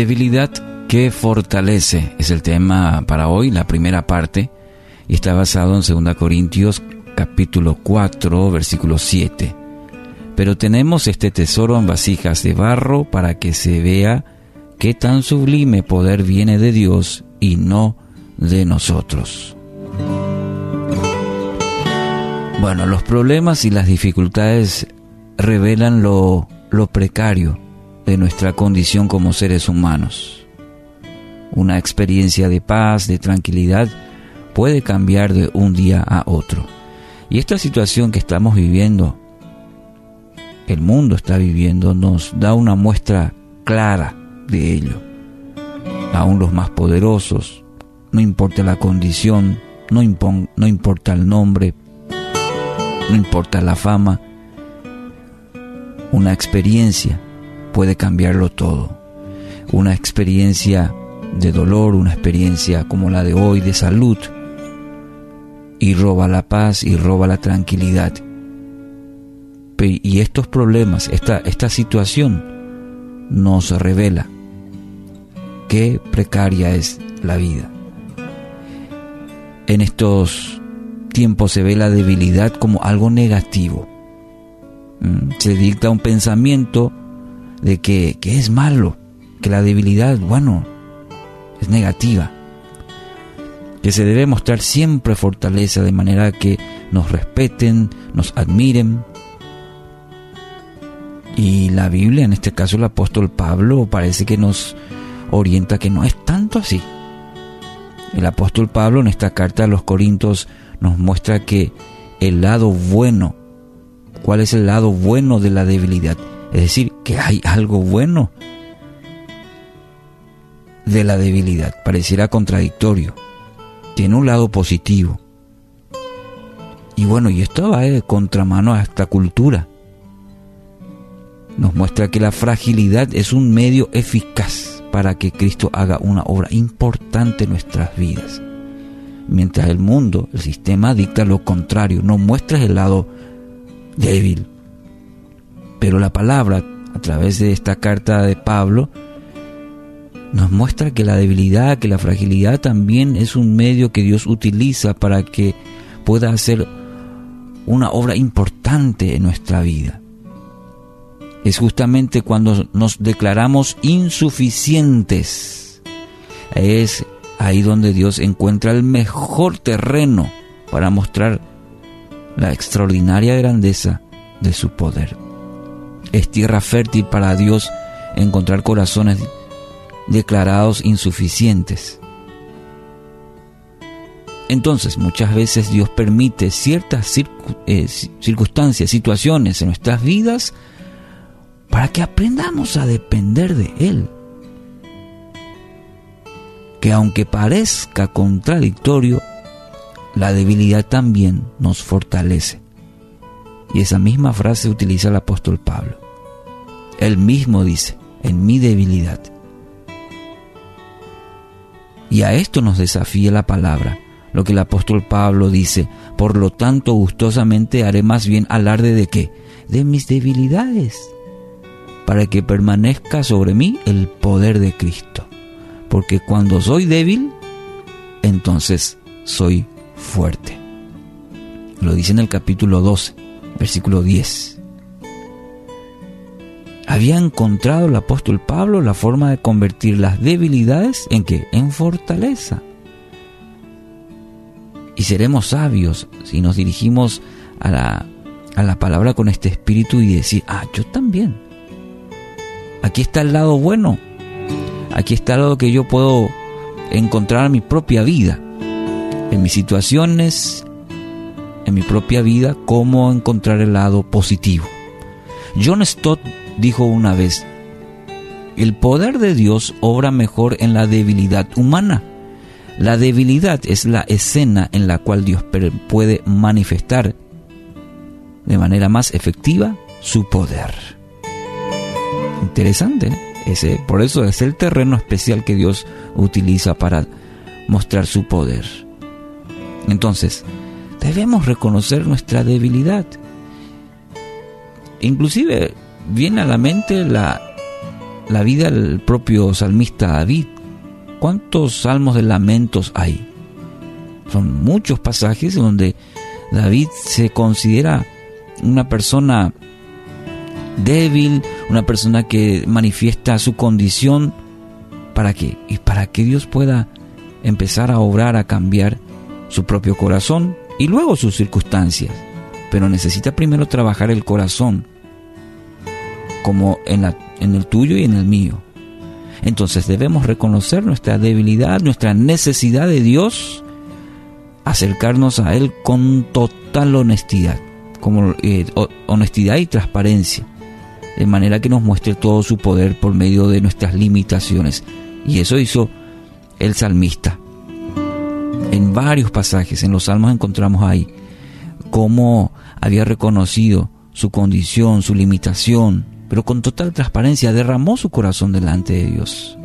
debilidad que fortalece es el tema para hoy, la primera parte, y está basado en 2 Corintios capítulo 4, versículo 7. Pero tenemos este tesoro en vasijas de barro para que se vea qué tan sublime poder viene de Dios y no de nosotros. Bueno, los problemas y las dificultades revelan lo, lo precario de nuestra condición como seres humanos. Una experiencia de paz, de tranquilidad, puede cambiar de un día a otro. Y esta situación que estamos viviendo, el mundo está viviendo, nos da una muestra clara de ello. Aún los más poderosos, no importa la condición, no, no importa el nombre, no importa la fama, una experiencia puede cambiarlo todo. Una experiencia de dolor, una experiencia como la de hoy de salud, y roba la paz y roba la tranquilidad. Y estos problemas, esta, situación nos revela qué precaria es la vida. En estos tiempos se ve la debilidad como algo negativo. Mm, se dicta un pensamiento de que, que es malo, que la debilidad, bueno, es negativa que se debe mostrar siempre fortaleza de manera que nos respeten, nos admiren. Y la Biblia, en este caso el apóstol Pablo, parece que nos orienta que no es tanto así. El apóstol Pablo en esta carta a los Corintios nos muestra que el lado bueno, ¿cuál es el lado bueno de la debilidad? Es decir, que hay algo bueno de la debilidad. Pareciera contradictorio tiene un lado positivo. Y bueno, y esto va de contramano a esta cultura. Nos muestra que la fragilidad es un medio eficaz para que Cristo haga una obra importante en nuestras vidas. Mientras el mundo, el sistema dicta lo contrario, nos muestra el lado débil. Pero la palabra, a través de esta carta de Pablo, nos muestra que la debilidad, que la fragilidad también es un medio que Dios utiliza para que pueda hacer una obra importante en nuestra vida. Es justamente cuando nos declaramos insuficientes. Es ahí donde Dios encuentra el mejor terreno para mostrar la extraordinaria grandeza de su poder. Es tierra fértil para Dios encontrar corazones declarados insuficientes. Entonces, muchas veces Dios permite ciertas eh, circunstancias, situaciones en nuestras vidas para que aprendamos a depender de Él. Que aunque parezca contradictorio, la debilidad también nos fortalece. Y esa misma frase utiliza el apóstol Pablo. Él mismo dice, en mi debilidad y a esto nos desafía la palabra, lo que el apóstol Pablo dice, por lo tanto gustosamente haré más bien alarde de qué? De mis debilidades, para que permanezca sobre mí el poder de Cristo. Porque cuando soy débil, entonces soy fuerte. Lo dice en el capítulo 12, versículo 10 había encontrado el apóstol Pablo la forma de convertir las debilidades en qué? En fortaleza. Y seremos sabios si nos dirigimos a la, a la palabra con este espíritu y decir, ah, yo también. Aquí está el lado bueno. Aquí está lo que yo puedo encontrar en mi propia vida. En mis situaciones, en mi propia vida, cómo encontrar el lado positivo. John Stott dijo una vez, el poder de Dios obra mejor en la debilidad humana. La debilidad es la escena en la cual Dios puede manifestar de manera más efectiva su poder. Interesante, ¿eh? ese, por eso es el terreno especial que Dios utiliza para mostrar su poder. Entonces, debemos reconocer nuestra debilidad. Inclusive viene a la mente la, la vida del propio salmista David. ¿Cuántos salmos de lamentos hay? Son muchos pasajes donde David se considera una persona débil, una persona que manifiesta su condición. ¿Para qué? Y para que Dios pueda empezar a obrar, a cambiar su propio corazón y luego sus circunstancias. Pero necesita primero trabajar el corazón, como en, la, en el tuyo y en el mío. Entonces debemos reconocer nuestra debilidad, nuestra necesidad de Dios, acercarnos a Él con total honestidad, como eh, honestidad y transparencia, de manera que nos muestre todo su poder por medio de nuestras limitaciones. Y eso hizo el salmista. En varios pasajes, en los salmos encontramos ahí cómo había reconocido su condición, su limitación, pero con total transparencia derramó su corazón delante de Dios.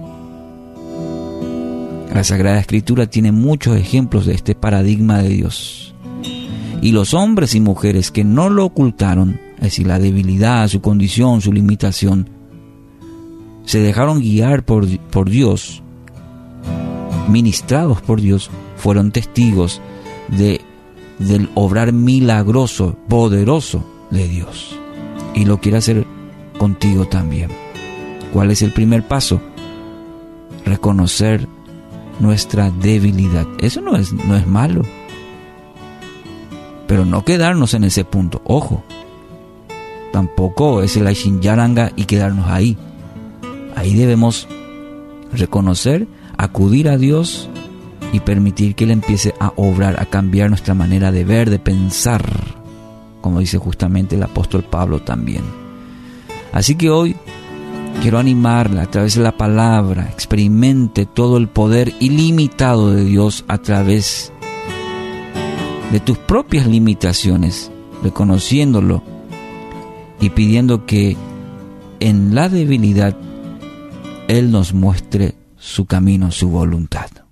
La Sagrada Escritura tiene muchos ejemplos de este paradigma de Dios. Y los hombres y mujeres que no lo ocultaron, es decir, la debilidad, su condición, su limitación, se dejaron guiar por, por Dios, ministrados por Dios, fueron testigos de, del obrar milagroso, poderoso de Dios. Y lo quiere hacer contigo también. ¿Cuál es el primer paso? Reconocer nuestra debilidad. Eso no es, no es malo. Pero no quedarnos en ese punto. Ojo. Tampoco es el Aishin Yaranga y quedarnos ahí. Ahí debemos reconocer, acudir a Dios y permitir que Él empiece a obrar, a cambiar nuestra manera de ver, de pensar, como dice justamente el apóstol Pablo también. Así que hoy quiero animarla a través de la palabra, experimente todo el poder ilimitado de Dios a través de tus propias limitaciones, reconociéndolo y pidiendo que en la debilidad Él nos muestre su camino, su voluntad.